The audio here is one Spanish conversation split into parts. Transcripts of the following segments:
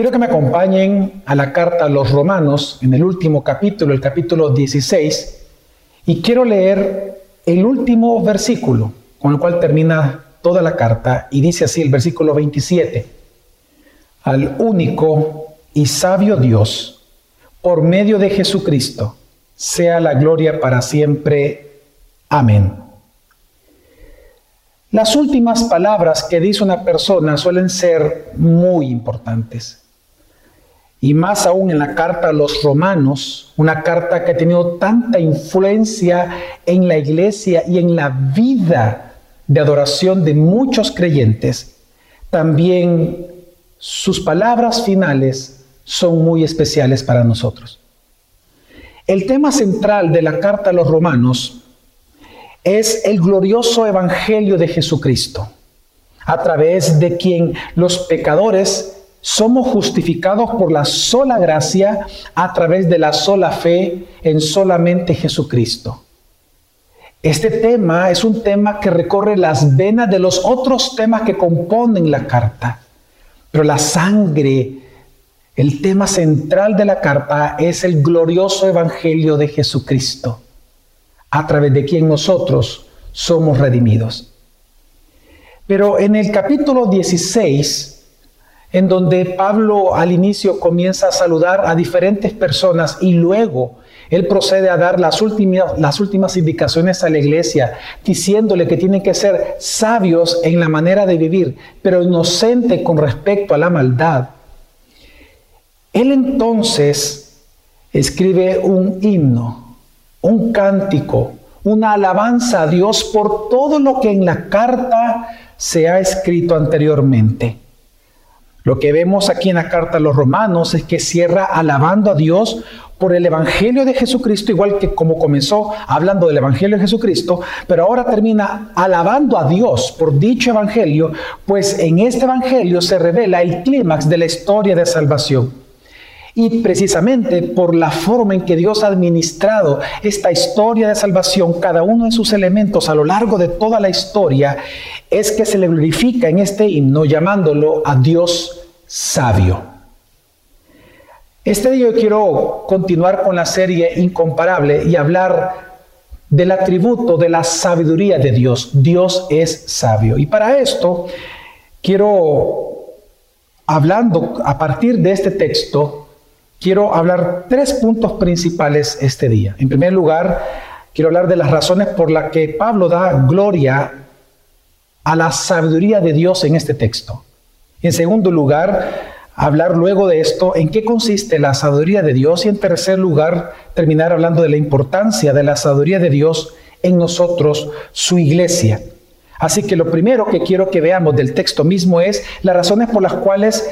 Quiero que me acompañen a la carta a los romanos en el último capítulo, el capítulo 16, y quiero leer el último versículo con el cual termina toda la carta y dice así el versículo 27, al único y sabio Dios, por medio de Jesucristo, sea la gloria para siempre. Amén. Las últimas palabras que dice una persona suelen ser muy importantes. Y más aún en la carta a los romanos, una carta que ha tenido tanta influencia en la iglesia y en la vida de adoración de muchos creyentes, también sus palabras finales son muy especiales para nosotros. El tema central de la carta a los romanos es el glorioso evangelio de Jesucristo, a través de quien los pecadores somos justificados por la sola gracia a través de la sola fe en solamente Jesucristo. Este tema es un tema que recorre las venas de los otros temas que componen la carta, pero la sangre, el tema central de la carta es el glorioso evangelio de Jesucristo a través de quien nosotros somos redimidos. Pero en el capítulo 16, en donde Pablo al inicio comienza a saludar a diferentes personas y luego él procede a dar las últimas, las últimas indicaciones a la iglesia, diciéndole que tienen que ser sabios en la manera de vivir, pero inocente con respecto a la maldad. Él entonces escribe un himno un cántico, una alabanza a Dios por todo lo que en la carta se ha escrito anteriormente. Lo que vemos aquí en la carta a los romanos es que cierra alabando a Dios por el Evangelio de Jesucristo, igual que como comenzó hablando del Evangelio de Jesucristo, pero ahora termina alabando a Dios por dicho Evangelio, pues en este Evangelio se revela el clímax de la historia de salvación. Y precisamente por la forma en que Dios ha administrado esta historia de salvación, cada uno de sus elementos a lo largo de toda la historia, es que se le glorifica en este himno llamándolo a Dios sabio. Este día yo quiero continuar con la serie Incomparable y hablar del atributo de la sabiduría de Dios. Dios es sabio. Y para esto quiero, hablando a partir de este texto, quiero hablar tres puntos principales este día. En primer lugar, quiero hablar de las razones por las que Pablo da gloria a la sabiduría de Dios en este texto. En segundo lugar, hablar luego de esto en qué consiste la sabiduría de Dios y en tercer lugar, terminar hablando de la importancia de la sabiduría de Dios en nosotros, su iglesia. Así que lo primero que quiero que veamos del texto mismo es las razones por las cuales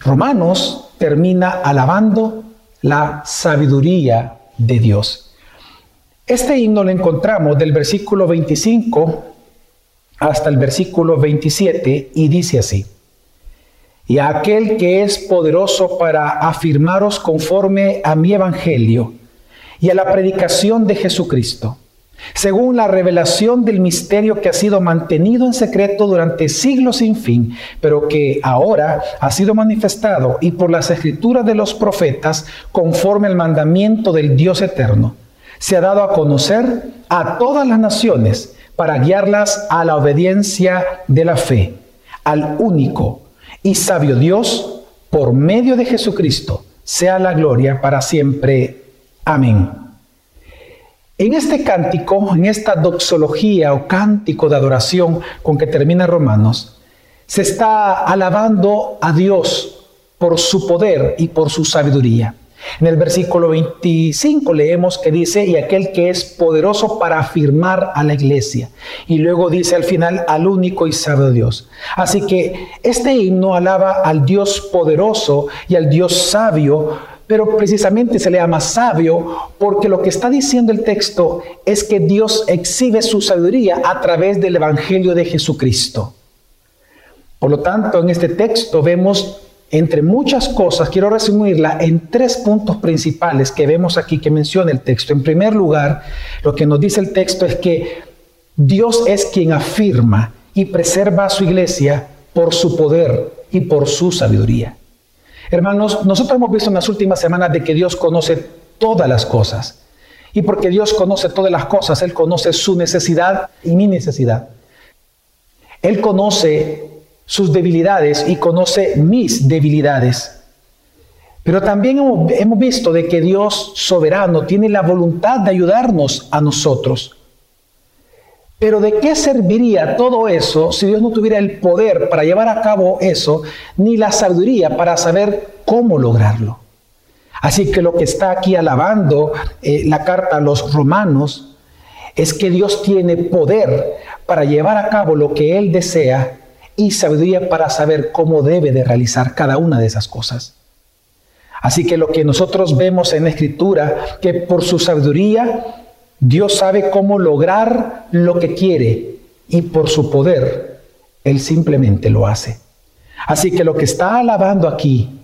Romanos termina alabando la sabiduría de Dios. Este himno lo encontramos del versículo 25 hasta el versículo 27 y dice así, y a aquel que es poderoso para afirmaros conforme a mi evangelio y a la predicación de Jesucristo según la revelación del misterio que ha sido mantenido en secreto durante siglos sin fin, pero que ahora ha sido manifestado y por las escrituras de los profetas, conforme al mandamiento del Dios eterno, se ha dado a conocer a todas las naciones para guiarlas a la obediencia de la fe, al único y sabio Dios, por medio de Jesucristo, sea la gloria para siempre. Amén. En este cántico, en esta doxología o cántico de adoración con que termina Romanos, se está alabando a Dios por su poder y por su sabiduría. En el versículo 25 leemos que dice, y aquel que es poderoso para afirmar a la iglesia. Y luego dice al final, al único y sabio Dios. Así que este himno alaba al Dios poderoso y al Dios sabio pero precisamente se le llama sabio porque lo que está diciendo el texto es que Dios exhibe su sabiduría a través del Evangelio de Jesucristo. Por lo tanto, en este texto vemos, entre muchas cosas, quiero resumirla en tres puntos principales que vemos aquí que menciona el texto. En primer lugar, lo que nos dice el texto es que Dios es quien afirma y preserva a su iglesia por su poder y por su sabiduría. Hermanos, nosotros hemos visto en las últimas semanas de que Dios conoce todas las cosas. Y porque Dios conoce todas las cosas, Él conoce su necesidad y mi necesidad. Él conoce sus debilidades y conoce mis debilidades. Pero también hemos, visto de que Dios soberano tiene la voluntad de ayudarnos a nosotros. Pero ¿de qué serviría todo eso si Dios no tuviera el poder para llevar a cabo eso, ni la sabiduría para saber cómo lograrlo? Así que lo que está aquí alabando eh, la carta a los romanos es que Dios tiene poder para llevar a cabo lo que Él desea y sabiduría para saber cómo debe de realizar cada una de esas cosas. Así que lo que nosotros vemos en la Escritura, que por su sabiduría Dios sabe cómo lograr lo que quiere y por su poder Él simplemente lo hace. Así que lo que está alabando aquí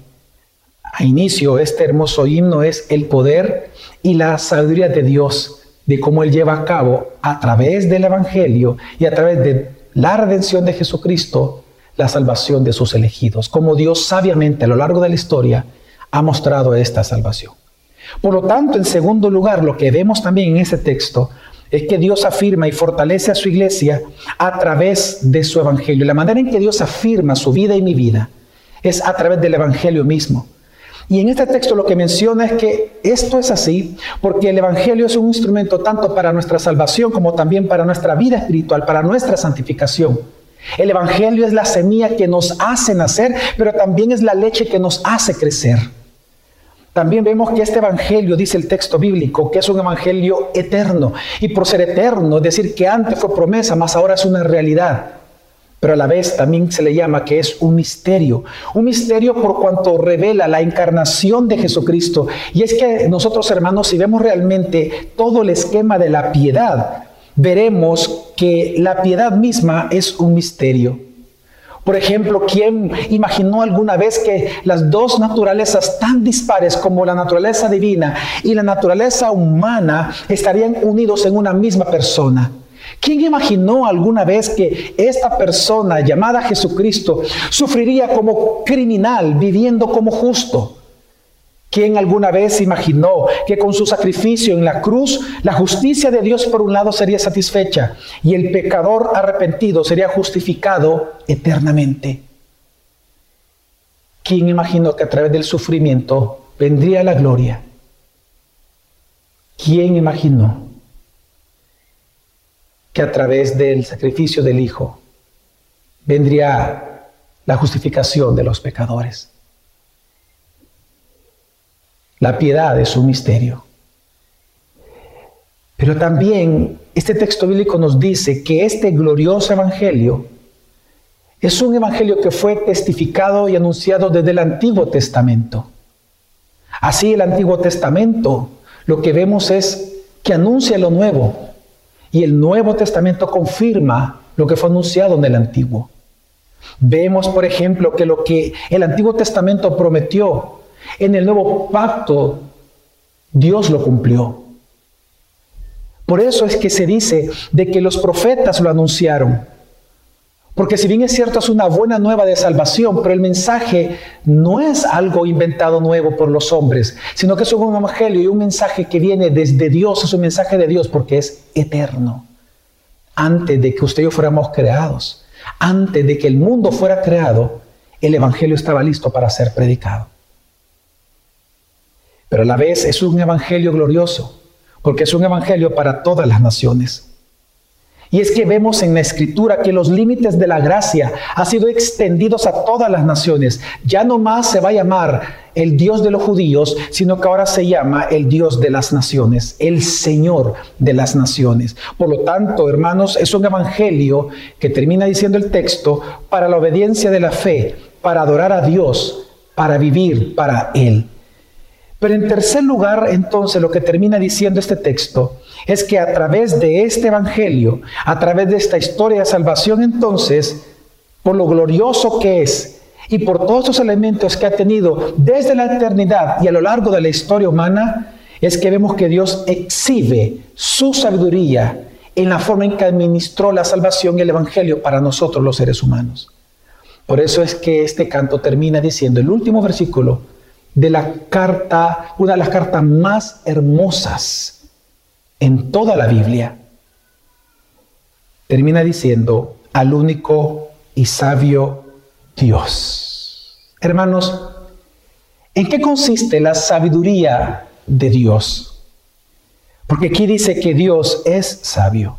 a inicio este hermoso himno es el poder y la sabiduría de Dios, de cómo Él lleva a cabo a través del Evangelio y a través de la redención de Jesucristo la salvación de sus elegidos, como Dios sabiamente a lo largo de la historia ha mostrado esta salvación. Por lo tanto, en segundo lugar, lo que vemos también en ese texto es que Dios afirma y fortalece a su iglesia a través de su evangelio. La manera en que Dios afirma su vida y mi vida es a través del evangelio mismo. Y en este texto lo que menciona es que esto es así porque el Evangelio es un instrumento tanto para nuestra salvación como también para nuestra vida espiritual, para nuestra santificación. El Evangelio es la semilla que nos hace nacer, pero también es la leche que nos hace crecer. También vemos que este evangelio, dice el texto bíblico, que es un evangelio eterno. Y por ser eterno, es decir, que antes fue promesa, más ahora es una realidad. Pero a la vez también se le llama que es un misterio. Un misterio por cuanto revela la encarnación de Jesucristo. Y es que nosotros, hermanos, si vemos realmente todo el esquema de la piedad, veremos que la piedad misma es un misterio. Por ejemplo, ¿quién imaginó alguna vez que las dos naturalezas tan dispares como la naturaleza divina y la naturaleza humana estarían unidos en una misma persona? ¿Quién imaginó alguna vez que esta persona llamada Jesucristo sufriría como criminal viviendo como justo? ¿Quién alguna vez imaginó que con su sacrificio en la cruz la justicia de Dios por un lado sería satisfecha y el pecador arrepentido sería justificado eternamente? ¿Quién imaginó que a través del sufrimiento vendría la gloria? ¿Quién imaginó que a través del sacrificio del Hijo vendría la justificación de los pecadores? La piedad es un misterio. Pero también este texto bíblico nos dice que este glorioso evangelio es un evangelio que fue testificado y anunciado desde el Antiguo Testamento. Así el Antiguo Testamento lo que vemos es que anuncia lo nuevo y el Nuevo Testamento confirma lo que fue anunciado en el Antiguo. Vemos, por ejemplo, que lo que el Antiguo Testamento prometió en el nuevo pacto, Dios lo cumplió. Por eso es que se dice de que los profetas lo anunciaron. Porque si bien es cierto, es una buena nueva de salvación, pero el mensaje no es algo inventado nuevo por los hombres, sino que es un evangelio y un mensaje que viene desde Dios, es un mensaje de Dios porque es eterno. Antes de que usted y yo fuéramos creados, antes de que el mundo fuera creado, el evangelio estaba listo para ser predicado pero a la vez es un evangelio glorioso, porque es un evangelio para todas las naciones. Y es que vemos en la escritura que los límites de la gracia han sido extendidos a todas las naciones. Ya no más se va a llamar el Dios de los judíos, sino que ahora se llama el Dios de las naciones, el Señor de las naciones. Por lo tanto, hermanos, es un evangelio que termina diciendo el texto para la obediencia de la fe, para adorar a Dios, para vivir para Él. Pero en tercer lugar, entonces, lo que termina diciendo este texto es que a través de este Evangelio, a través de esta historia de salvación, entonces, por lo glorioso que es y por todos los elementos que ha tenido desde la eternidad y a lo largo de la historia humana, es que vemos que Dios exhibe su sabiduría en la forma en que administró la salvación y el Evangelio para nosotros los seres humanos. Por eso es que este canto termina diciendo el último versículo de la carta, una de las cartas más hermosas en toda la Biblia. Termina diciendo al único y sabio Dios. Hermanos, ¿en qué consiste la sabiduría de Dios? Porque aquí dice que Dios es sabio.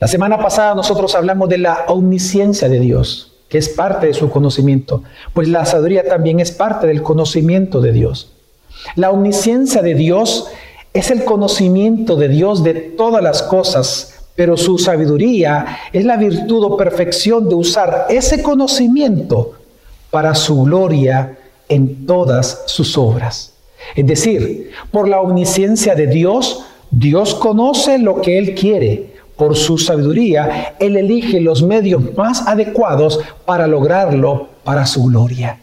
La semana pasada nosotros hablamos de la omnisciencia de Dios, que es parte de su conocimiento, pues la sabiduría también es parte del conocimiento de Dios. La omnisciencia de Dios es el conocimiento de Dios de todas las cosas pero su sabiduría es la virtud o perfección de usar ese conocimiento para su gloria en todas sus obras. Es decir, por la omnisciencia de Dios, Dios conoce lo que Él quiere. Por su sabiduría, Él elige los medios más adecuados para lograrlo para su gloria.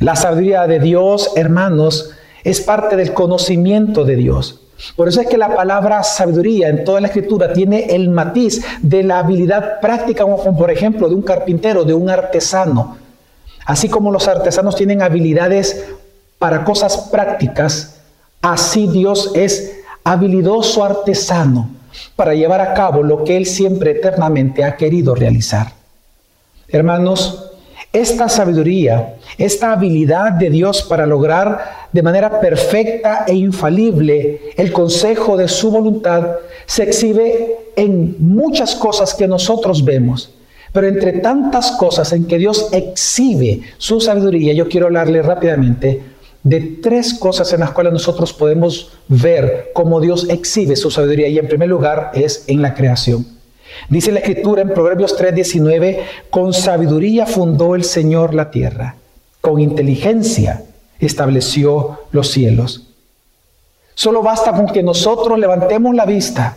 La sabiduría de Dios, hermanos, es parte del conocimiento de Dios. Por eso es que la palabra sabiduría en toda la escritura tiene el matiz de la habilidad práctica, como por ejemplo de un carpintero, de un artesano. Así como los artesanos tienen habilidades para cosas prácticas, así Dios es habilidoso artesano para llevar a cabo lo que Él siempre eternamente ha querido realizar. Hermanos, esta sabiduría, esta habilidad de Dios para lograr de manera perfecta e infalible el consejo de su voluntad se exhibe en muchas cosas que nosotros vemos. Pero entre tantas cosas en que Dios exhibe su sabiduría, yo quiero hablarle rápidamente de tres cosas en las cuales nosotros podemos ver cómo Dios exhibe su sabiduría. Y en primer lugar es en la creación. Dice la escritura en Proverbios 3:19, con sabiduría fundó el Señor la tierra, con inteligencia estableció los cielos. Solo basta con que nosotros levantemos la vista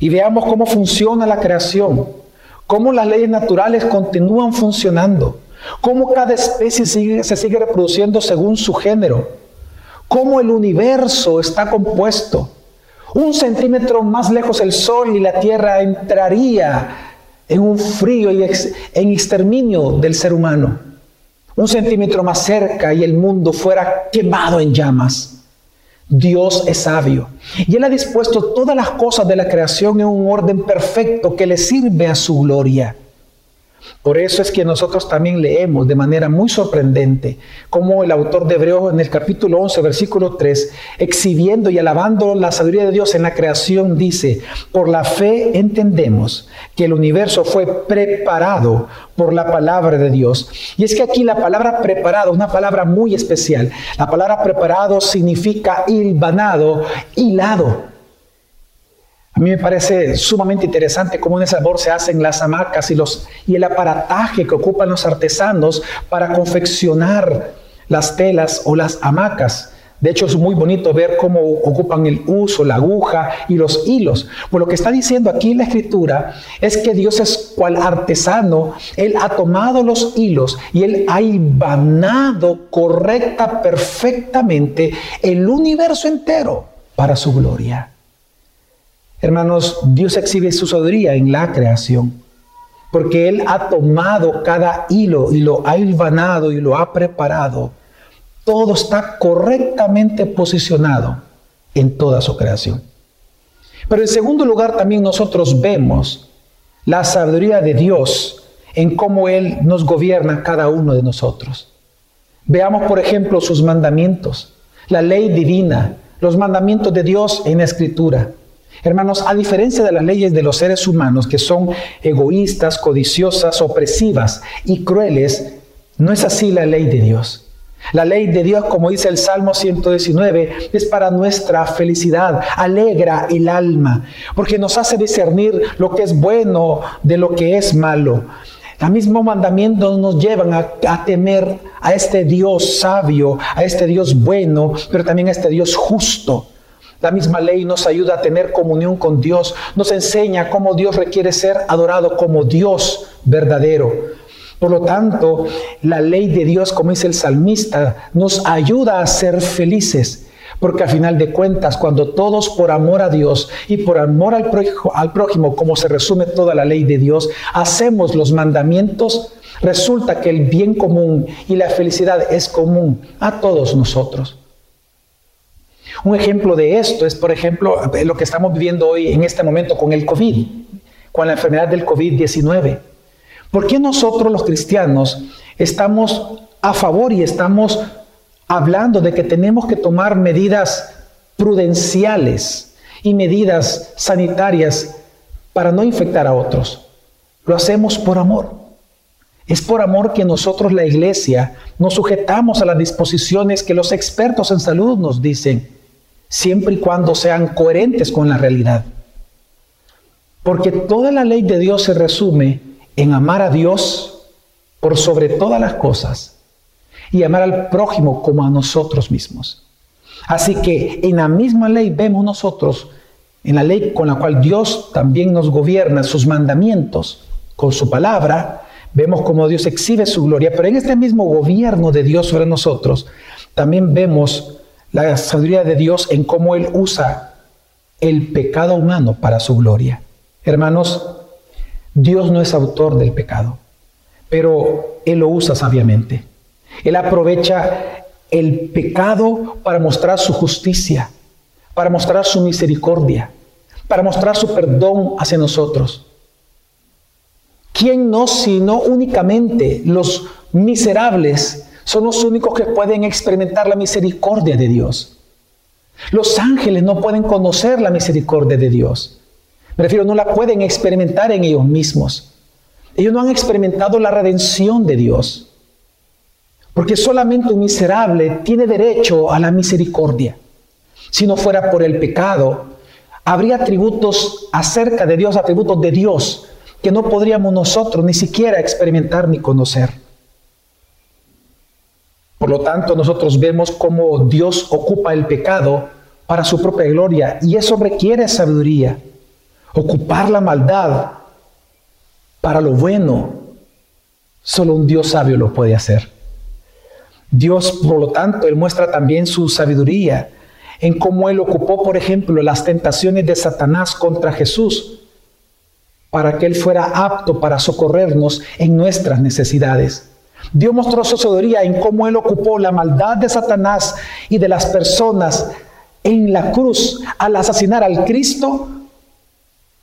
y veamos cómo funciona la creación, cómo las leyes naturales continúan funcionando, cómo cada especie se sigue reproduciendo según su género, cómo el universo está compuesto, un centímetro más lejos el sol y la tierra entraría en un frío y en exterminio del ser humano. Un centímetro más cerca y el mundo fuera quemado en llamas. Dios es sabio y Él ha dispuesto todas las cosas de la creación en un orden perfecto que le sirve a su gloria. Por eso es que nosotros también leemos de manera muy sorprendente como el autor de Hebreos en el capítulo 11, versículo 3, exhibiendo y alabando la sabiduría de Dios en la creación, dice, por la fe entendemos que el universo fue preparado por la palabra de Dios. Y es que aquí la palabra preparado, una palabra muy especial, la palabra preparado significa hilvanado, hilado. A mí me parece sumamente interesante cómo en ese sabor se hacen las hamacas y, los, y el aparataje que ocupan los artesanos para confeccionar las telas o las hamacas. De hecho, es muy bonito ver cómo ocupan el uso, la aguja y los hilos. Pues lo que está diciendo aquí la escritura es que Dios es cual artesano. Él ha tomado los hilos y Él ha ibanado correcta, perfectamente el universo entero para su gloria. Hermanos, Dios exhibe su sabiduría en la creación, porque Él ha tomado cada hilo y lo ha hilvanado y lo ha preparado. Todo está correctamente posicionado en toda su creación. Pero en segundo lugar también nosotros vemos la sabiduría de Dios en cómo Él nos gobierna cada uno de nosotros. Veamos, por ejemplo, sus mandamientos, la ley divina, los mandamientos de Dios en la Escritura. Hermanos, a diferencia de las leyes de los seres humanos que son egoístas, codiciosas, opresivas y crueles, no es así la ley de Dios. La ley de Dios, como dice el Salmo 119, es para nuestra felicidad, alegra el alma, porque nos hace discernir lo que es bueno de lo que es malo. El mismo mandamiento nos llevan a, a, temer a este Dios sabio, a este Dios bueno, pero también a este Dios justo. La misma ley nos ayuda a tener comunión con Dios, nos enseña cómo Dios requiere ser adorado como Dios verdadero. Por lo tanto, la ley de Dios, como dice el salmista, nos ayuda a ser felices, Porque a final de cuentas, cuando todos por amor a Dios y por amor al prójimo, al prójimo, como se resume toda la ley de Dios, hacemos los mandamientos, resulta que el bien común y la felicidad es común a todos nosotros. Un ejemplo de esto es, por ejemplo, lo que estamos viviendo hoy en este momento con el COVID, con la enfermedad del COVID-19. ¿Por qué nosotros los cristianos estamos a favor y estamos hablando de que tenemos que tomar medidas prudenciales y medidas sanitarias para no infectar a otros? Lo hacemos por amor. Es por amor que nosotros, la iglesia, nos sujetamos a las disposiciones que los expertos en salud nos dicen siempre y cuando sean coherentes con la realidad. Porque toda la ley de Dios se resume en amar a Dios por sobre todas las cosas y amar al prójimo como a nosotros mismos. Así que en la misma ley vemos nosotros, en la ley con la cual Dios también nos gobierna, sus mandamientos, con su palabra, vemos cómo Dios exhibe su gloria, pero en este mismo gobierno de Dios sobre nosotros, también vemos la sabiduría de Dios en cómo Él usa el pecado humano para su gloria. Hermanos, Dios no es autor del pecado, pero Él lo usa sabiamente. Él aprovecha el pecado para mostrar su justicia, para mostrar su misericordia, para mostrar su perdón hacia nosotros. ¿Quién no, sino únicamente los miserables son los únicos que pueden experimentar la misericordia de Dios. Los ángeles no pueden conocer la misericordia de Dios. Me refiero, no la pueden experimentar en ellos mismos. Ellos no han experimentado la redención de Dios. Porque solamente un miserable tiene derecho a la misericordia. Si no fuera por el pecado, habría atributos acerca de Dios, atributos de Dios, que no podríamos nosotros ni siquiera experimentar ni conocer. Por lo tanto, nosotros vemos cómo Dios ocupa el pecado para su propia gloria y eso requiere sabiduría. Ocupar la maldad para lo bueno, solo un Dios sabio lo puede hacer. Dios, por lo tanto, Él muestra también su sabiduría en cómo Él ocupó, por ejemplo, las tentaciones de Satanás contra Jesús, para que Él fuera apto para socorrernos en nuestras necesidades. Dios mostró su sabiduría en cómo Él ocupó la maldad de Satanás y de las personas en la cruz al asesinar al Cristo,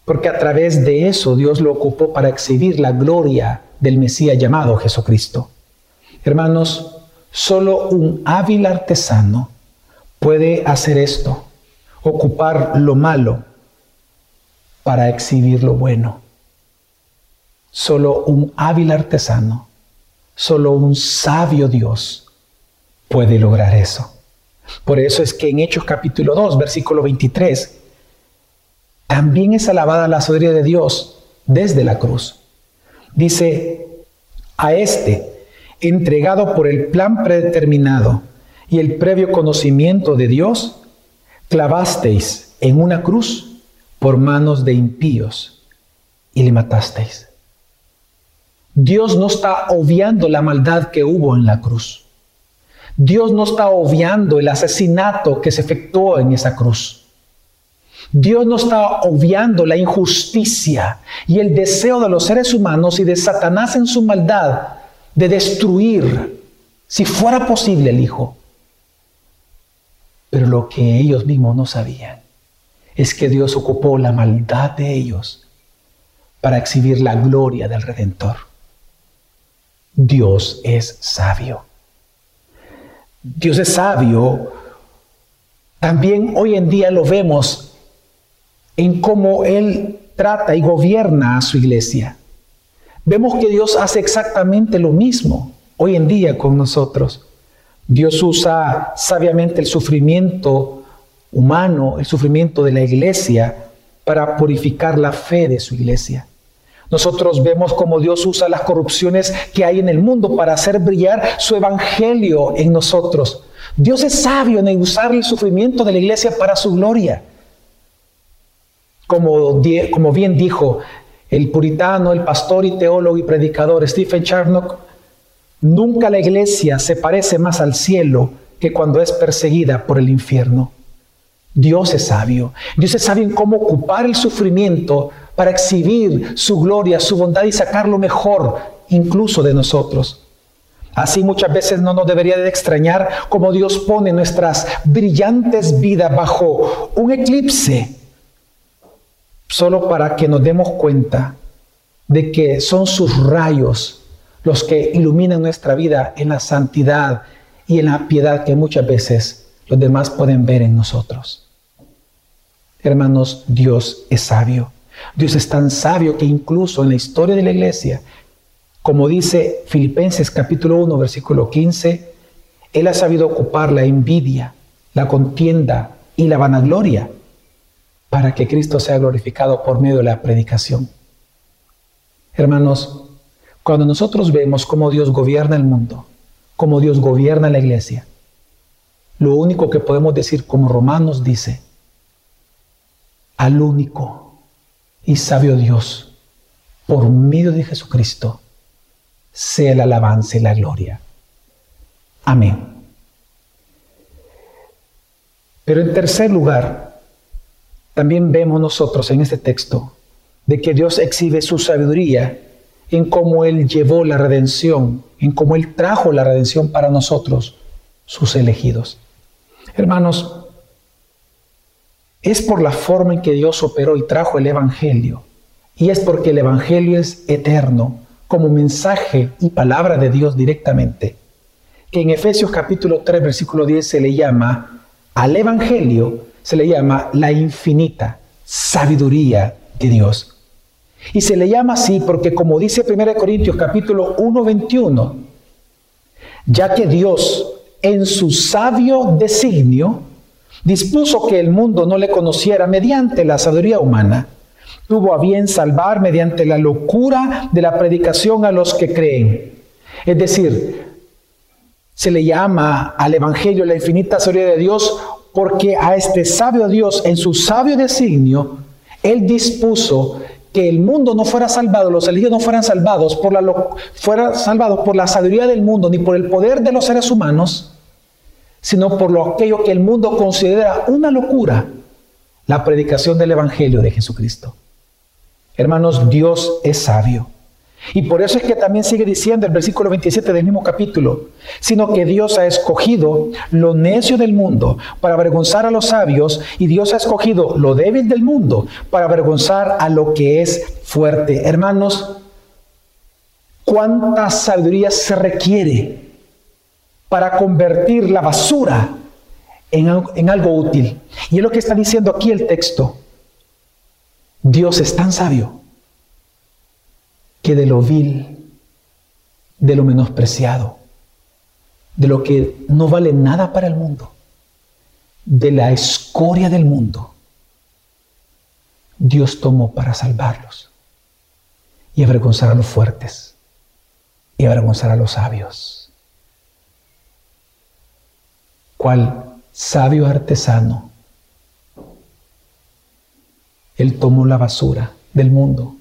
porque a través de eso Dios lo ocupó para exhibir la gloria del Mesías llamado Jesucristo. Hermanos, solo un hábil artesano puede hacer esto, ocupar lo malo para exhibir lo bueno. Solo un hábil artesano Solo un sabio Dios puede lograr eso. Por eso es que en Hechos capítulo 2, versículo 23, también es alabada la sabiduría de Dios desde la cruz. Dice, a este, entregado por el plan predeterminado y el previo conocimiento de Dios, clavasteis en una cruz por manos de impíos y le matasteis. Dios no está obviando la maldad que hubo en la cruz. Dios no está obviando el asesinato que se efectuó en esa cruz. Dios no está obviando la injusticia y el deseo de los seres humanos y de Satanás en su maldad de destruir, si fuera posible, el Hijo. Pero lo que ellos mismos no sabían es que Dios ocupó la maldad de ellos para exhibir la gloria del Redentor. Dios es sabio. Dios es sabio. También hoy en día lo vemos en cómo Él trata y gobierna a su iglesia. Vemos que Dios hace exactamente lo mismo hoy en día con nosotros. Dios usa sabiamente el sufrimiento humano, el sufrimiento de la iglesia, para purificar la fe de su iglesia. Nosotros vemos cómo Dios usa las corrupciones que hay en el mundo para hacer brillar su evangelio en nosotros. Dios es sabio en usar el sufrimiento de la iglesia para su gloria. Como, bien dijo el puritano, el pastor y teólogo y predicador Stephen Charnock, nunca la iglesia se parece más al cielo que cuando es perseguida por el infierno. Dios es sabio. Dios es sabio en cómo ocupar el sufrimiento para exhibir su gloria, su bondad y sacar lo mejor incluso de nosotros. Así muchas veces no nos debería de extrañar cómo Dios pone nuestras brillantes vidas bajo un eclipse, solo para que nos demos cuenta de que son sus rayos los que iluminan nuestra vida en la santidad y en la piedad que muchas veces los demás pueden ver en nosotros. Hermanos, Dios es sabio. Dios es tan sabio que incluso en la historia de la iglesia, como dice Filipenses capítulo 1, versículo 15, Él ha sabido ocupar la envidia, la contienda y la vanagloria para que Cristo sea glorificado por medio de la predicación. Hermanos, cuando nosotros vemos cómo Dios gobierna el mundo, cómo Dios gobierna la iglesia, lo único que podemos decir como Romanos dice, al único y sabio Dios, por medio de Jesucristo, sea la alabanza y la gloria. Amén. Pero en tercer lugar, también vemos nosotros en este texto de que Dios exhibe su sabiduría en cómo Él llevó la redención, en cómo Él trajo la redención para nosotros, sus elegidos. Hermanos, es por la forma en que Dios operó y trajo el Evangelio, y es porque el Evangelio es eterno, como mensaje y palabra de Dios directamente, que en Efesios capítulo 3, versículo 10 se le llama, al Evangelio se le llama la infinita sabiduría de Dios. Y se le llama así porque como dice 1 Corintios capítulo 1, 21, ya que Dios en su sabio designio dispuso que el mundo no le conociera mediante la sabiduría humana, tuvo a bien salvar mediante la locura de la predicación a los que creen. Es decir, se le llama al Evangelio la infinita sabiduría de Dios porque a este sabio Dios, en su sabio designio, Él dispuso que el mundo no fuera salvado, los elegidos no fueran salvados por la, fuera salvados por la sabiduría del mundo ni por el poder de los seres humanos, sino por lo aquello que el mundo considera una locura, la predicación del Evangelio de Jesucristo. Hermanos, Dios es sabio. Y por eso es que también sigue diciendo el versículo 27 del mismo capítulo, sino que Dios ha escogido lo necio del mundo para avergonzar a los sabios y Dios ha escogido lo débil del mundo para avergonzar a lo que es fuerte. Hermanos, ¿cuánta sabiduría se requiere para convertir la basura en, en algo útil? Y es lo que está diciendo aquí el texto. Dios es tan sabio que de lo vil, de lo menospreciado, de lo que no vale nada para el mundo, de la escoria del mundo, Dios tomó para salvarlos y avergonzar a los fuertes y avergonzar a los sabios. ¿Cuál sabio artesano él tomó la basura del mundo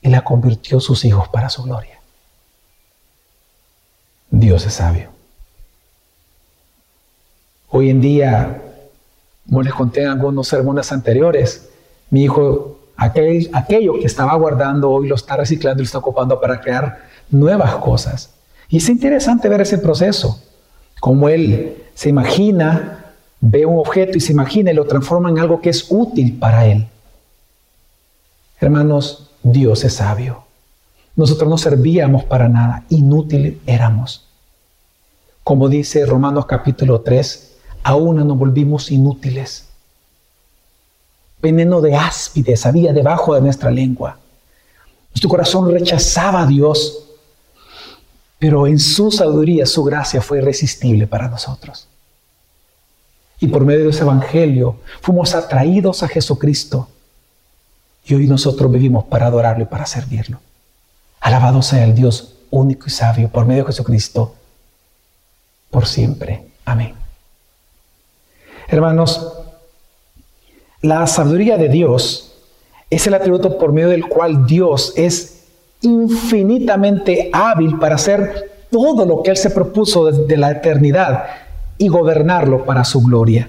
y la convirtió sus hijos para su gloria. Dios es sabio. Hoy en día, como les conté en algunos sermones anteriores, mi hijo, aquel, aquello que estaba guardando, hoy lo está reciclando y lo está ocupando para crear nuevas cosas. Y es interesante ver ese proceso, como él se imagina ve un objeto y se imagina y lo transforma en algo que es útil para él. Hermanos, Dios es sabio. Nosotros no servíamos para nada, inútil éramos. Como dice Romanos capítulo 3, aún nos volvimos inútiles. Veneno de áspides había debajo de nuestra lengua. Nuestro corazón rechazaba a Dios, pero en su sabiduría, su gracia fue irresistible para nosotros. Y por medio de ese Evangelio fuimos atraídos a Jesucristo. Y hoy nosotros vivimos para adorarlo y para servirlo. Alabado sea el Dios único y sabio por medio de Jesucristo, por siempre. Amén. Hermanos, la sabiduría de Dios es el atributo por medio del cual Dios es infinitamente hábil para hacer todo lo que Él se propuso desde la eternidad y gobernarlo para su gloria.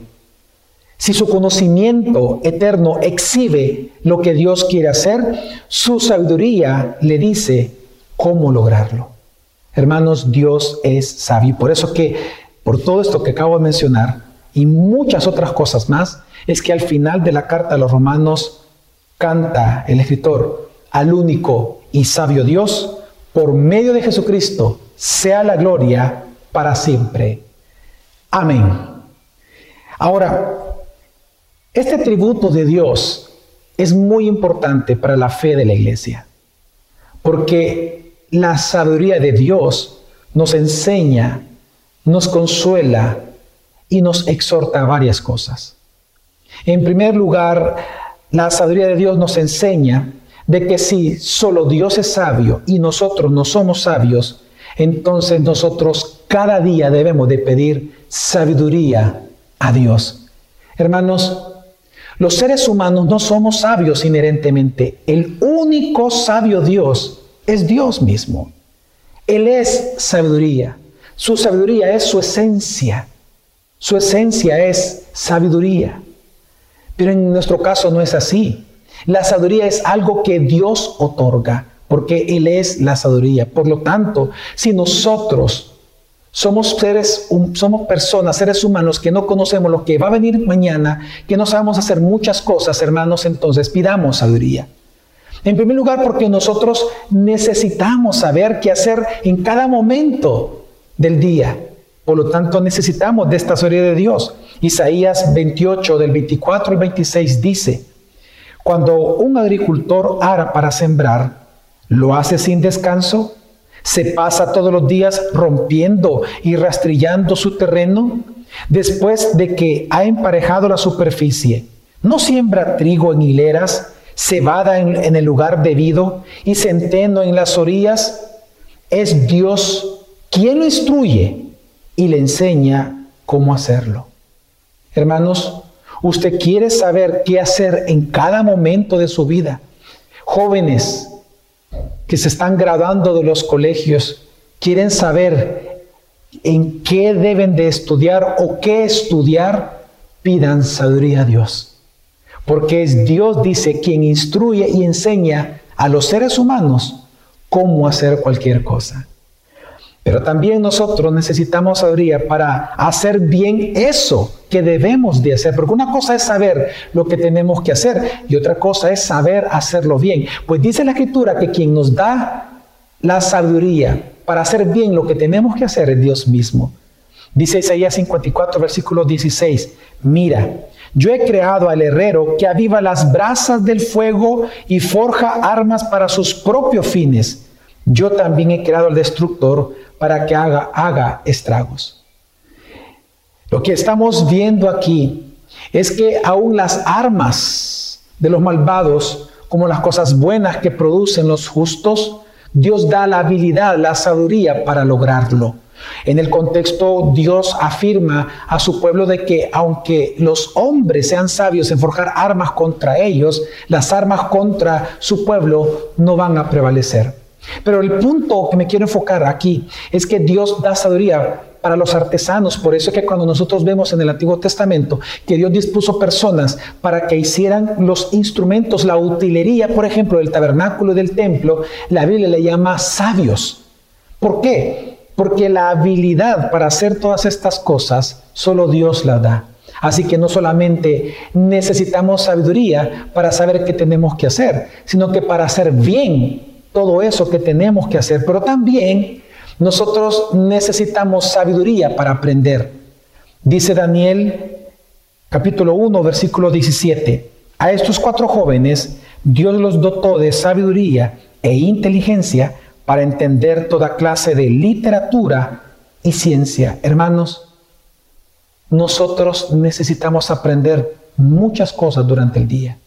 Si su conocimiento eterno exhibe lo que Dios quiere hacer, su sabiduría le dice cómo lograrlo. Hermanos, Dios es sabio. Por eso que, por todo esto que acabo de mencionar y muchas otras cosas más, es que al final de la carta a los romanos canta el escritor al único y sabio Dios, por medio de Jesucristo, sea la gloria para siempre. Amén. Ahora, este tributo de Dios es muy importante para la fe de la iglesia, porque la sabiduría de Dios nos enseña, nos consuela y nos exhorta a varias cosas. En primer lugar, la sabiduría de Dios nos enseña de que si solo Dios es sabio y nosotros no somos sabios, entonces nosotros cada día debemos de pedir sabiduría a Dios. Hermanos, los seres humanos no somos sabios inherentemente. El único sabio Dios es Dios mismo. Él es sabiduría. Su sabiduría es su esencia. Su esencia es sabiduría. Pero en nuestro caso no es así. La sabiduría es algo que Dios otorga, porque Él es la sabiduría. Por lo tanto, si nosotros somos seres, somos personas, seres humanos que no conocemos lo que va a venir mañana, que no sabemos hacer muchas cosas, hermanos, entonces pidamos sabiduría. En primer lugar, porque nosotros necesitamos saber qué hacer en cada momento del día. Por lo tanto, necesitamos de esta sabiduría de Dios. Isaías 28, del 24 al 26 dice, cuando un agricultor ara para sembrar, ¿lo hace sin descanso? ¿Se pasa todos los días rompiendo y rastrillando su terreno? Después de que ha emparejado la superficie, ¿no siembra trigo en hileras, cebada en, en el lugar debido y centeno en las orillas? Es Dios quien lo instruye y le enseña cómo hacerlo. Hermanos, Usted quiere saber qué hacer en cada momento de su vida. Jóvenes que se están graduando de los colegios quieren saber en qué deben de estudiar o qué estudiar, pidan sabiduría a Dios. Porque es Dios, dice, quien instruye y enseña a los seres humanos cómo hacer cualquier cosa. Pero también nosotros necesitamos sabiduría para hacer bien eso que debemos de hacer. Porque una cosa es saber lo que tenemos que hacer y otra cosa es saber hacerlo bien. Pues dice la escritura que quien nos da la sabiduría para hacer bien lo que tenemos que hacer es Dios mismo. Dice Isaías 54, versículo 16, mira, yo he creado al herrero que aviva las brasas del fuego y forja armas para sus propios fines. Yo también he creado al destructor para que haga, haga estragos. Lo que estamos viendo aquí es que aún las armas de los malvados, como las cosas buenas que producen los justos, Dios da la habilidad, la sabiduría para lograrlo. En el contexto, Dios afirma a su pueblo de que aunque los hombres sean sabios en forjar armas contra ellos, las armas contra su pueblo no van a prevalecer. Pero el punto que me quiero enfocar aquí es que Dios da sabiduría para los artesanos. Por eso es que cuando nosotros vemos en el Antiguo Testamento que Dios dispuso personas para que hicieran los instrumentos, la utilería, por ejemplo, del tabernáculo y del templo, la Biblia le llama sabios. ¿Por qué? Porque la habilidad para hacer todas estas cosas solo Dios la da. Así que no solamente necesitamos sabiduría para saber qué tenemos que hacer, sino que para hacer bien todo eso que tenemos que hacer, pero también nosotros necesitamos sabiduría para aprender. Dice Daniel capítulo 1, versículo 17, a estos cuatro jóvenes Dios los dotó de sabiduría e inteligencia para entender toda clase de literatura y ciencia. Hermanos, nosotros necesitamos aprender muchas cosas durante el día.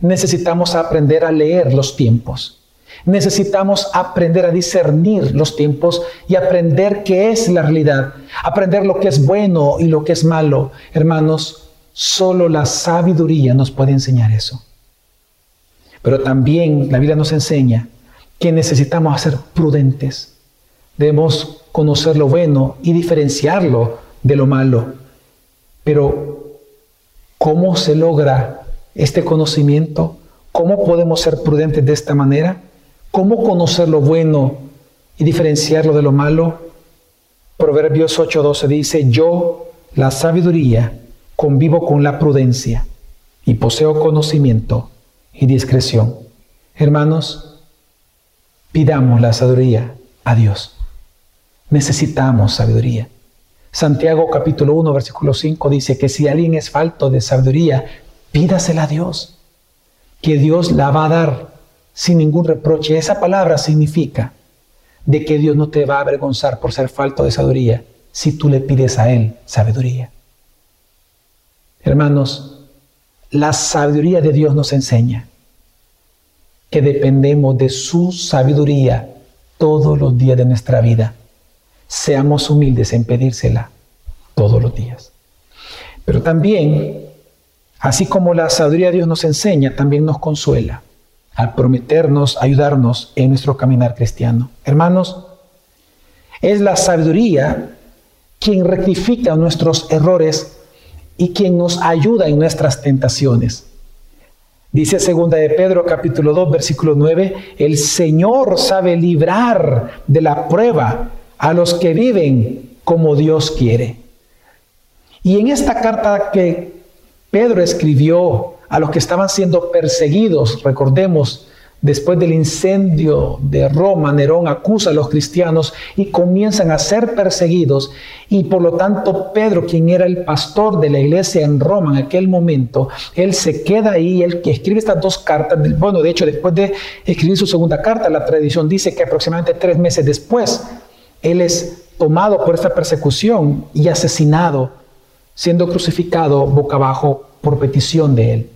Necesitamos aprender a leer los tiempos. Necesitamos aprender a discernir los tiempos y aprender qué es la realidad, aprender lo que es bueno y lo que es malo. Hermanos, solo la sabiduría nos puede enseñar eso. Pero también la Biblia nos enseña que necesitamos ser prudentes. Debemos conocer lo bueno y diferenciarlo de lo malo. Pero, ¿cómo se logra este conocimiento? ¿Cómo podemos ser prudentes de esta manera? ¿Cómo conocer lo bueno y diferenciarlo de lo malo? Proverbios 8:12 dice, yo, la sabiduría, convivo con la prudencia y poseo conocimiento y discreción. Hermanos, pidamos la sabiduría a Dios. Necesitamos sabiduría. Santiago capítulo 1, versículo 5 dice que si alguien es falto de sabiduría, pídasela a Dios, que Dios la va a dar sin ningún reproche. Esa palabra significa de que Dios no te va a avergonzar por ser falto de sabiduría si tú le pides a Él sabiduría. Hermanos, la sabiduría de Dios nos enseña que dependemos de su sabiduría todos los días de nuestra vida. Seamos humildes en pedírsela todos los días. Pero también, así como la sabiduría de Dios nos enseña, también nos consuela al prometernos ayudarnos en nuestro caminar cristiano. Hermanos, es la sabiduría quien rectifica nuestros errores y quien nos ayuda en nuestras tentaciones. Dice segunda de Pedro capítulo 2 versículo 9, el Señor sabe librar de la prueba a los que viven como Dios quiere. Y en esta carta que Pedro escribió a los que estaban siendo perseguidos, recordemos, Después del incendio de Roma, Nerón acusa a los cristianos y comienzan a ser perseguidos. Y por lo tanto, Pedro, quien era el pastor de la iglesia en Roma en aquel momento, él se queda ahí, él que escribe estas dos cartas. Bueno, de hecho, después de escribir su segunda carta, la tradición dice que aproximadamente tres meses después, él es tomado por esta persecución y asesinado, siendo crucificado boca abajo por petición de él.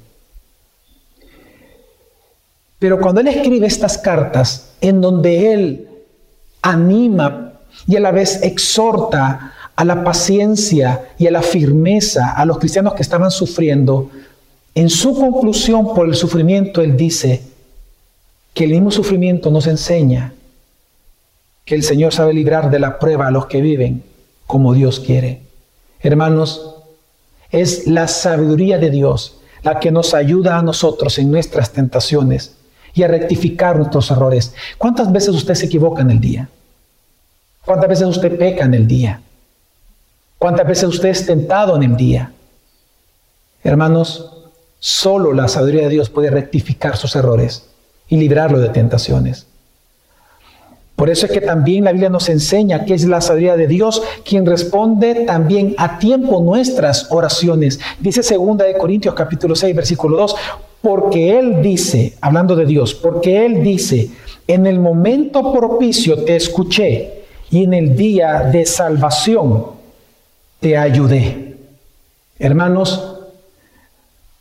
Pero cuando él escribe estas cartas en donde él anima y a la vez exhorta a la paciencia y a la firmeza a los cristianos que estaban sufriendo, en su conclusión por el sufrimiento él dice que el mismo sufrimiento nos enseña que el Señor sabe librar de la prueba a los que viven como Dios quiere. Hermanos, es la sabiduría de Dios la que nos ayuda a nosotros en nuestras tentaciones y a rectificar nuestros errores. ¿Cuántas veces usted se equivoca en el día? ¿Cuántas veces usted peca en el día? ¿Cuántas veces usted es tentado en el día? Hermanos, solo la sabiduría de Dios puede rectificar sus errores y librarlo de tentaciones. Por eso es que también la Biblia nos enseña que es la sabiduría de Dios quien responde también a tiempo nuestras oraciones. Dice segunda de Corintios capítulo 6 versículo 2, porque Él dice, hablando de Dios, porque Él dice, en el momento propicio te escuché y en el día de salvación te ayudé. Hermanos,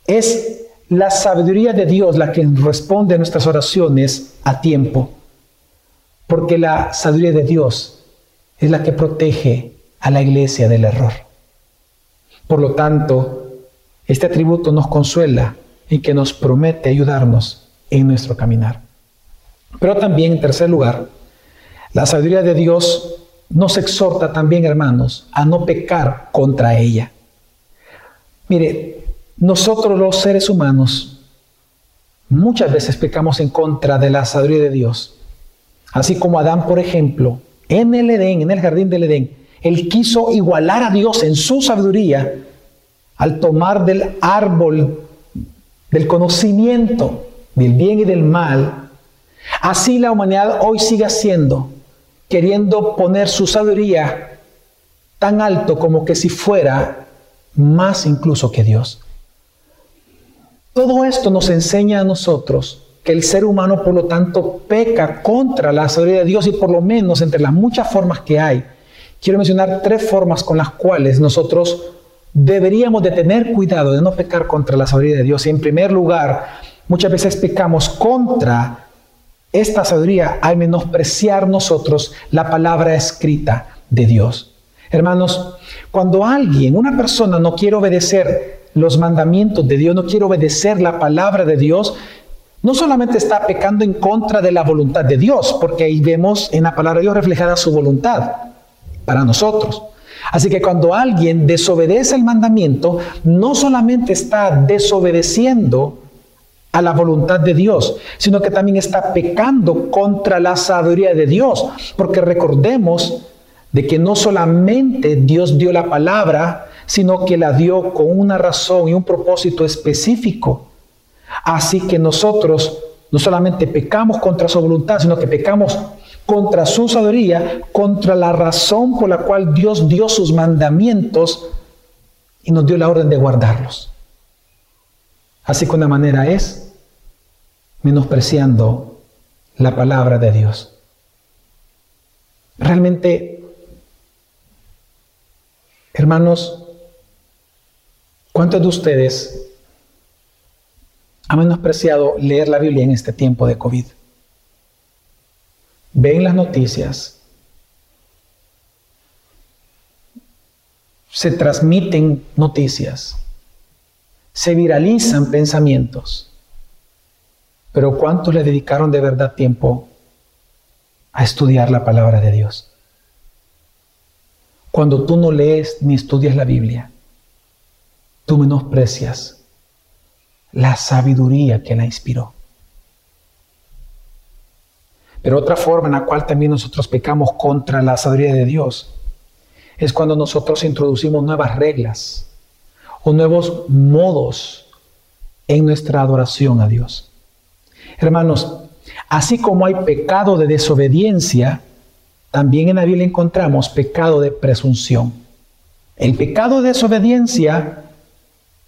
es la sabiduría de Dios la que responde a nuestras oraciones a tiempo, porque la sabiduría de Dios es la que protege a la iglesia del error. Por lo tanto, este atributo nos consuela y que nos promete ayudarnos en nuestro caminar. Pero también, en tercer lugar, la sabiduría de Dios nos exhorta también, hermanos, a no pecar contra ella. Mire, nosotros los seres humanos muchas veces pecamos en contra de la sabiduría de Dios. Así como Adán, por ejemplo, en el Edén, en el jardín del Edén, él quiso igualar a Dios en su sabiduría al tomar del árbol del conocimiento del bien y del mal, así la humanidad hoy sigue haciendo, queriendo poner su sabiduría tan alto como que si fuera más incluso que Dios. Todo esto nos enseña a nosotros que el ser humano, por lo tanto, peca contra la sabiduría de Dios y por lo menos entre las muchas formas que hay, quiero mencionar tres formas con las cuales nosotros deberíamos de tener cuidado de no pecar contra la sabiduría de Dios. Y en primer lugar, muchas veces pecamos contra esta sabiduría al menospreciar nosotros la palabra escrita de Dios. Hermanos, cuando alguien, una persona no quiere obedecer los mandamientos de Dios, no quiere obedecer la palabra de Dios, no solamente está pecando en contra de la voluntad de Dios, porque ahí vemos en la palabra de Dios reflejada su voluntad para nosotros. Así que cuando alguien desobedece el mandamiento, no solamente está desobedeciendo a la voluntad de Dios, sino que también está pecando contra la sabiduría de Dios, porque recordemos de que no solamente Dios dio la palabra, sino que la dio con una razón y un propósito específico. Así que nosotros no solamente pecamos contra su voluntad, sino que pecamos contra su sabiduría, contra la razón por la cual Dios dio sus mandamientos y nos dio la orden de guardarlos. Así que una manera es menospreciando la palabra de Dios. Realmente, hermanos, ¿cuántos de ustedes ha menospreciado leer la Biblia en este tiempo de COVID. Ven las noticias, se transmiten noticias, se viralizan pensamientos, pero ¿cuántos le dedicaron de verdad tiempo a estudiar la palabra de Dios? Cuando tú no lees ni estudias la Biblia, tú menosprecias la sabiduría que la inspiró. Pero otra forma en la cual también nosotros pecamos contra la sabiduría de Dios es cuando nosotros introducimos nuevas reglas o nuevos modos en nuestra adoración a Dios. Hermanos, así como hay pecado de desobediencia, también en la Biblia encontramos pecado de presunción. El pecado de desobediencia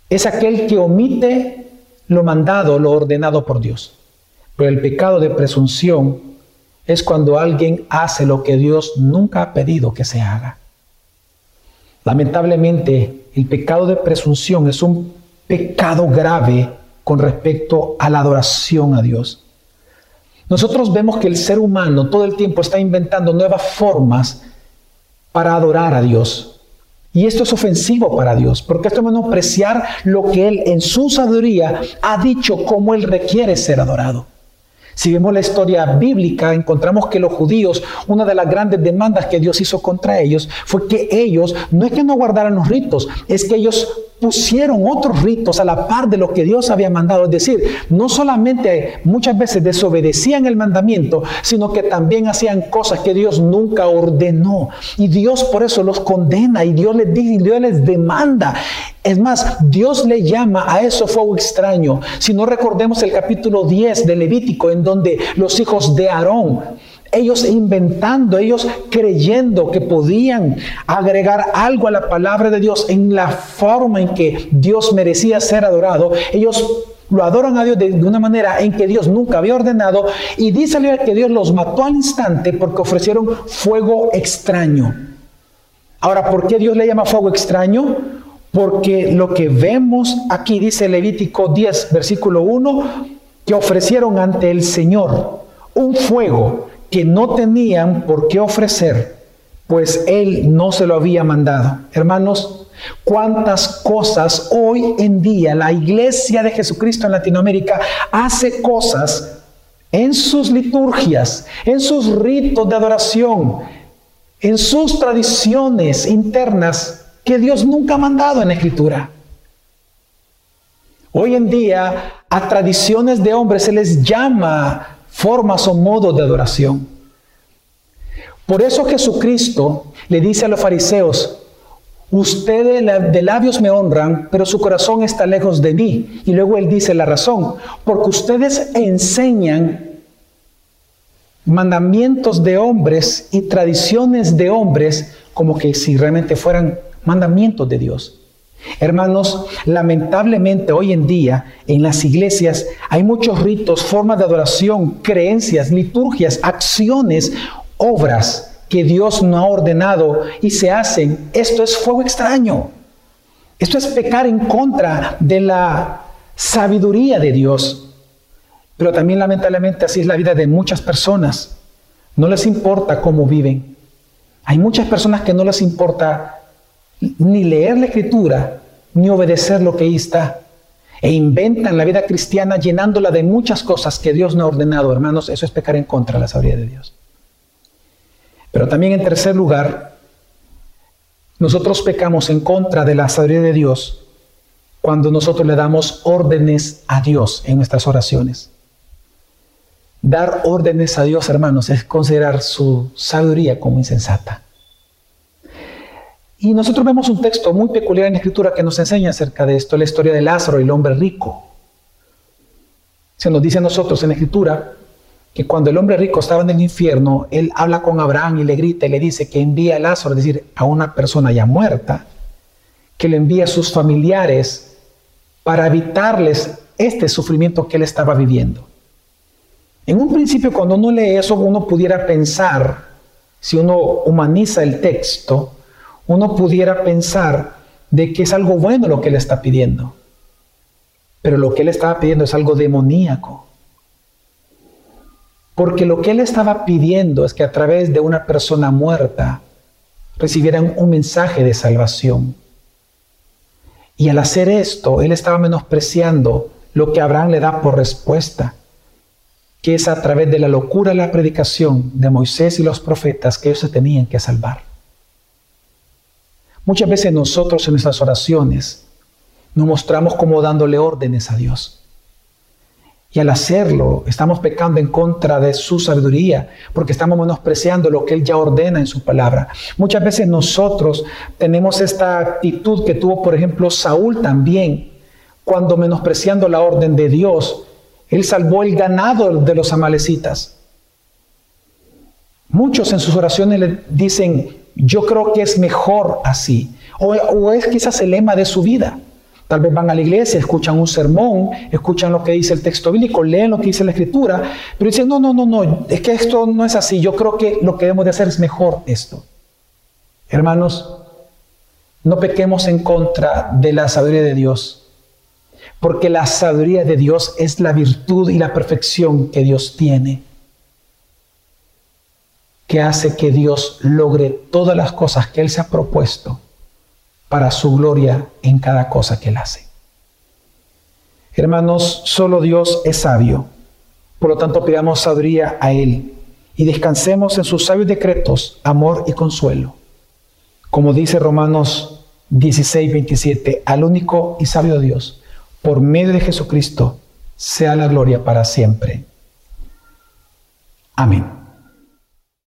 es aquel que omite lo mandado, lo ordenado por Dios. Pero el pecado de presunción es cuando alguien hace lo que Dios nunca ha pedido que se haga. Lamentablemente, el pecado de presunción es un pecado grave con respecto a la adoración a Dios. Nosotros vemos que el ser humano todo el tiempo está inventando nuevas formas para adorar a Dios. Y esto es ofensivo para Dios, porque esto es menospreciar lo que Él en su sabiduría ha dicho como Él requiere ser adorado. Si vemos la historia bíblica, encontramos que los judíos, una de las grandes demandas que Dios hizo contra ellos fue que ellos, no es que no guardaran los ritos, es que ellos pusieron otros ritos a la par de lo que Dios había mandado. Es decir, no solamente muchas veces desobedecían el mandamiento, sino que también hacían cosas que Dios nunca ordenó. Y Dios por eso los condena y Dios les dice, Dios les demanda. Es más, Dios le llama a eso fuego extraño. Si no recordemos el capítulo 10 de Levítico, en donde los hijos de Aarón, ellos inventando, ellos creyendo que podían agregar algo a la palabra de Dios en la forma en que Dios merecía ser adorado, ellos lo adoran a Dios de, una manera en que Dios nunca había ordenado y dice que Dios los mató al instante porque ofrecieron fuego extraño. Ahora, ¿por qué Dios le llama fuego extraño? Porque lo que vemos aquí dice Levítico 10, versículo 1, que ofrecieron ante el Señor un fuego que no tenían por qué ofrecer, pues Él no se lo había mandado. Hermanos, cuántas cosas hoy en día la iglesia de Jesucristo en Latinoamérica hace cosas en sus liturgias, en sus ritos de adoración, en sus tradiciones internas que Dios nunca ha mandado en la escritura. Hoy en día a tradiciones de hombres se les llama formas o modos de adoración. Por eso Jesucristo le dice a los fariseos, ustedes de labios me honran, pero su corazón está lejos de mí. Y luego él dice la razón, porque ustedes enseñan mandamientos de hombres y tradiciones de hombres como que si realmente fueran mandamientos de Dios. Hermanos, lamentablemente hoy en día en las iglesias hay muchos ritos, formas de adoración, creencias, liturgias, acciones, obras que Dios no ha ordenado y se hacen. Esto es fuego extraño. Esto es pecar en contra de la sabiduría de Dios. Pero también lamentablemente así es la vida de muchas personas. No les importa cómo viven. Hay muchas personas que no les importa ni leer la escritura, ni obedecer lo que ahí está. e inventan la vida cristiana llenándola de muchas cosas que Dios no ha ordenado, hermanos, eso es pecar en contra de la sabiduría de Dios. Pero también en tercer lugar, nosotros pecamos en contra de la sabiduría de Dios cuando nosotros le damos órdenes a Dios en nuestras oraciones. Dar órdenes a Dios, hermanos, es considerar su sabiduría como insensata. Y nosotros vemos un texto muy peculiar en la Escritura que nos enseña acerca de esto, la historia de Lázaro y el hombre rico. Se nos dice a nosotros en la Escritura que cuando el hombre rico estaba en el infierno, él habla con Abraham y le grita y le dice que envía a Lázaro, es decir, a una persona ya muerta, que le envía a sus familiares para evitarles este sufrimiento que él estaba viviendo. En un principio, cuando uno lee eso, uno pudiera pensar, si uno humaniza el texto, uno pudiera pensar de que es algo bueno lo que él está pidiendo. Pero lo que él estaba pidiendo es algo demoníaco. Porque lo que él estaba pidiendo es que a través de una persona muerta recibieran un mensaje de salvación. Y al hacer esto, él estaba menospreciando lo que Abraham le da por respuesta, que es a través de la locura de la predicación de Moisés y los profetas que ellos se tenían que salvar. Muchas veces nosotros en nuestras oraciones nos mostramos como dándole órdenes a Dios. Y al hacerlo, estamos pecando en contra de su sabiduría, porque estamos menospreciando lo que Él ya ordena en su palabra. Muchas veces nosotros tenemos esta actitud que tuvo, por ejemplo, Saúl también, cuando menospreciando la orden de Dios, Él salvó el ganado de los amalecitas. Muchos en sus oraciones le dicen, yo creo que es mejor así. O, es quizás el lema de su vida. Tal vez van a la iglesia, escuchan un sermón, escuchan lo que dice el texto bíblico, leen lo que dice la escritura, pero dicen, no, no, no, no, es que esto no es así. Yo creo que lo que debemos de hacer es mejor esto. Hermanos, no pequemos en contra de la sabiduría de Dios, porque la sabiduría de Dios es la virtud y la perfección que Dios tiene que hace que Dios logre todas las cosas que Él se ha propuesto para su gloria en cada cosa que Él hace. Hermanos, solo Dios es sabio. Por lo tanto, pidamos sabiduría a Él y descansemos en sus sabios decretos, amor y consuelo. Como dice Romanos 16, 27, al único y sabio Dios, por medio de Jesucristo, sea la gloria para siempre. Amén.